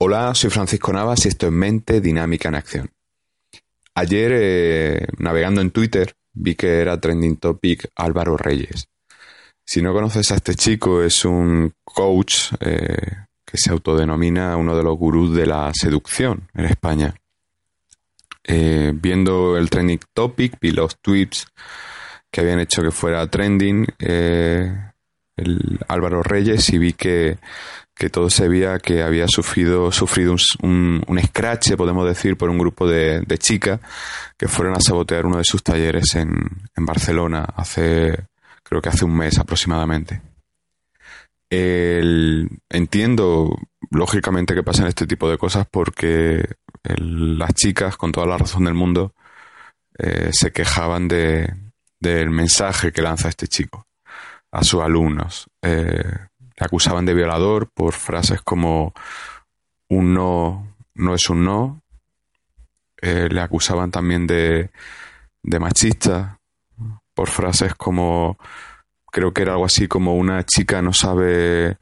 Hola, soy Francisco Navas y esto es Mente Dinámica en Acción. Ayer, eh, navegando en Twitter, vi que era trending topic Álvaro Reyes. Si no conoces a este chico, es un coach eh, que se autodenomina uno de los gurús de la seducción en España. Eh, viendo el trending topic, vi los tweets que habían hecho que fuera trending el Álvaro Reyes y vi que que todo se veía que había sufrido, sufrido un, un, scratch, podemos decir, por un grupo de, chicas que fueron a sabotear uno de sus talleres en, en, Barcelona hace, creo que hace un mes aproximadamente. entiendo, lógicamente, que pasan este tipo de cosas porque las chicas, con toda la razón del mundo, eh, se quejaban de, del mensaje que lanza este chico a sus alumnos. Eh, le acusaban de violador por frases como un no no es un no. Eh, le acusaban también de, de machista por frases como creo que era algo así como una chica no sabe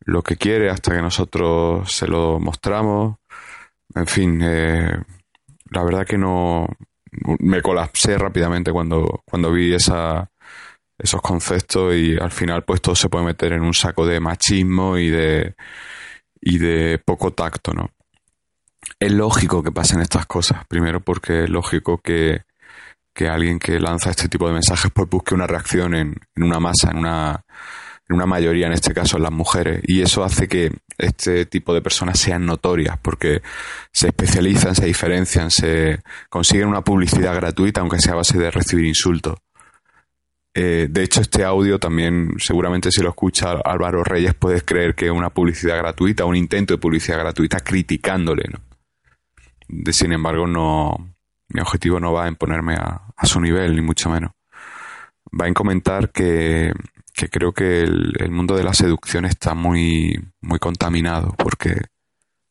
lo que quiere hasta que nosotros se lo mostramos. En fin, eh, la verdad que no me colapsé rápidamente cuando, cuando vi esa, esos conceptos y al final pues todo se puede meter en un saco de machismo y de y de poco tacto, ¿no? Es lógico que pasen estas cosas, primero porque es lógico que, que alguien que lanza este tipo de mensajes pues busque una reacción en, en una masa, en una, en una mayoría, en este caso en las mujeres, y eso hace que este tipo de personas sean notorias, porque se especializan, se diferencian, se consiguen una publicidad gratuita, aunque sea a base de recibir insultos. Eh, de hecho, este audio también, seguramente si lo escucha Álvaro Reyes, puedes creer que es una publicidad gratuita, un intento de publicidad gratuita criticándole. ¿no? De, sin embargo, no, mi objetivo no va en ponerme a, su nivel, ni mucho menos. Va en comentar que, creo que el, mundo de la seducción está muy, muy contaminado, porque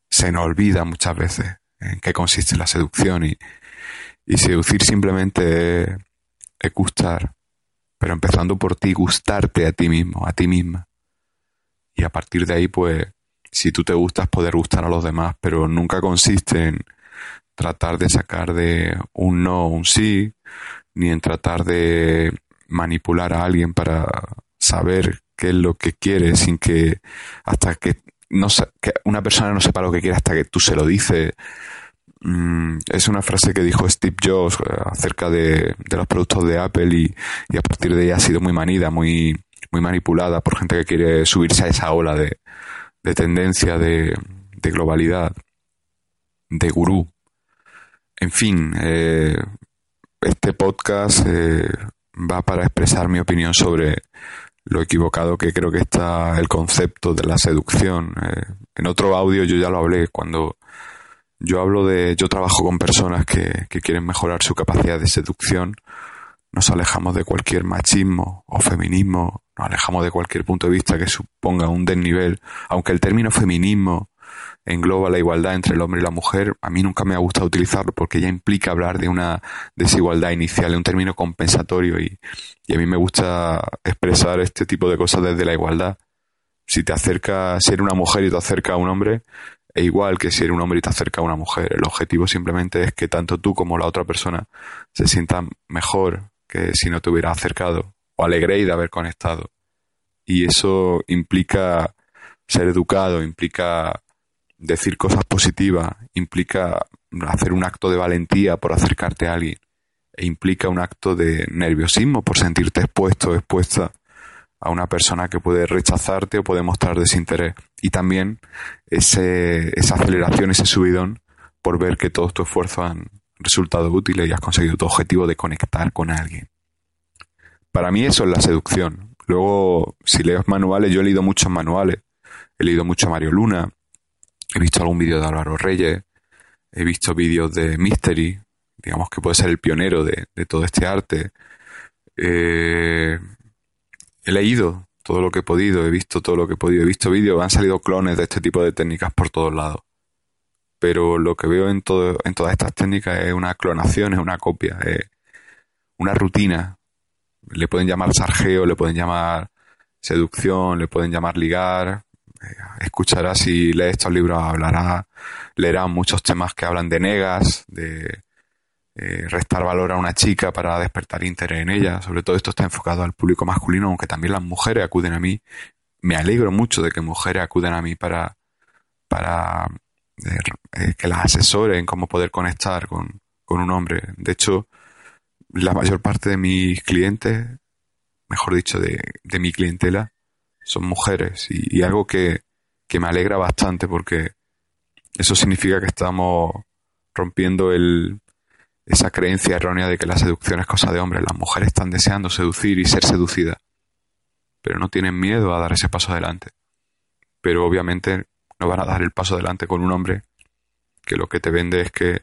se nos olvida muchas veces en qué consiste la seducción y, y seducir simplemente es gustar pero empezando por ti, gustarte a ti mismo, a ti misma. Y a partir de ahí, pues, si tú te gustas, poder gustar a los demás, pero nunca consiste en tratar de sacar de un no un sí, ni en tratar de manipular a alguien para saber qué es lo que quiere sin que hasta que no que una persona no sepa lo que quiere hasta que tú se lo dices Mm, es una frase que dijo Steve Jobs eh, acerca de, los productos de Apple y, a partir de ahí ha sido muy manida, muy, muy manipulada por gente que quiere subirse a esa ola de, tendencia, de, globalidad, de gurú. En fin, eh, este podcast eh, va para expresar mi opinión sobre lo equivocado que creo que está el concepto de la seducción. en otro audio yo ya lo hablé cuando yo hablo de, yo trabajo con personas que, que quieren mejorar su capacidad de seducción. Nos alejamos de cualquier machismo o feminismo, nos alejamos de cualquier punto de vista que suponga un desnivel. Aunque el término feminismo engloba la igualdad entre el hombre y la mujer, a mí nunca me ha gustado utilizarlo porque ya implica hablar de una desigualdad inicial, un término compensatorio y, y a mí me gusta expresar este tipo de cosas desde la igualdad. Si te acerca, a ser una mujer y te acerca a un hombre, e igual que si eres un hombre y te acerca a una mujer. El objetivo simplemente es que tanto tú como la otra persona se sientan mejor que si no te hubieras acercado o alegréis de haber conectado. Y eso implica ser educado, implica decir cosas positivas, implica hacer un acto de valentía por acercarte a alguien e implica un acto de nerviosismo por sentirte expuesto expuesta a una persona que puede rechazarte o puede mostrar desinterés. Y también esa aceleración, ese subidón por ver que todos tus esfuerzos han resultado útiles y has conseguido tu objetivo de conectar con alguien. Para mí eso es la seducción. Luego, si lees manuales, yo he leído muchos manuales. He leído mucho a Mario Luna, he visto algún vídeo de Álvaro Reyes, he visto vídeos de Mystery, digamos que puede ser el pionero de, de todo este arte. Eh, he leído todo lo que he podido, he visto todo lo que he podido, he visto vídeos, han salido clones de este tipo de técnicas por todos lados. Pero lo que veo en, todo, en todas estas técnicas es una clonación, es una copia, es una rutina. Le pueden llamar sargeo, le pueden llamar seducción, le pueden llamar ligar, escuchará si lee estos libros, hablará, leerá muchos temas que hablan de negas, de eh, restar valor a una chica para despertar interés en ella. Sobre todo esto está enfocado al público masculino, aunque también las mujeres acuden a mí. Me alegro mucho de que mujeres acuden a mí para, para eh, eh, que las asesoren cómo poder conectar con, con un hombre. De hecho, la mayor parte de mis clientes, mejor dicho, de, de mi clientela, son mujeres y, algo que, que, me alegra bastante porque eso significa que estamos rompiendo el, esa creencia errónea de que la seducción es cosa de hombres. Las mujeres están deseando seducir y ser seducidas, pero no tienen miedo a dar ese paso adelante. Pero obviamente no van a dar el paso adelante con un hombre que lo que te vende es que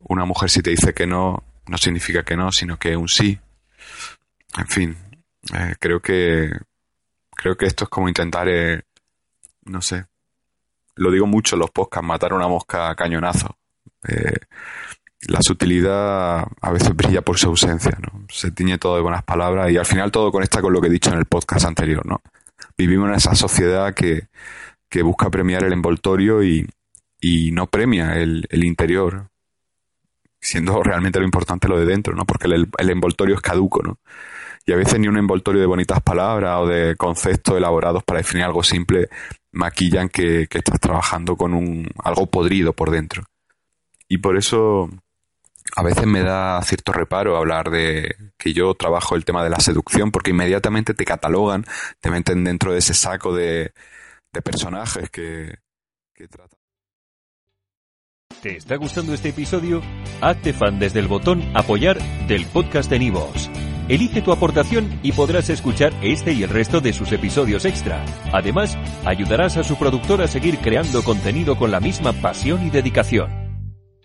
una mujer si te dice que no, no significa que no, sino que un sí. En fin, eh, creo que creo que esto es como intentar, eh, no sé, lo digo mucho en los podcasts, matar una mosca a cañonazo. Eh, la sutilidad a veces brilla por su ausencia, ¿no? Se tiñe todo de buenas palabras y al final todo conecta con lo que he dicho en el podcast anterior, ¿no? Vivimos en esa sociedad que, que busca premiar el envoltorio y, y no premia el, el, interior, siendo realmente lo importante lo de dentro, ¿no? Porque el, el envoltorio es caduco, ¿no? y a veces ni un envoltorio de bonitas palabras o de conceptos elaborados para definir algo simple maquillan que, estás trabajando con un algo podrido por dentro. Y por eso a veces me da cierto reparo hablar de que yo trabajo el tema de la seducción porque inmediatamente te catalogan, te meten dentro de ese saco de, personajes que. ¿Te está gustando este episodio? Hazte fan desde el botón apoyar del podcast de Nivos. Elige tu aportación y podrás escuchar este y el resto de sus episodios extra. Además, ayudarás a su productor a seguir creando contenido con la misma pasión y dedicación.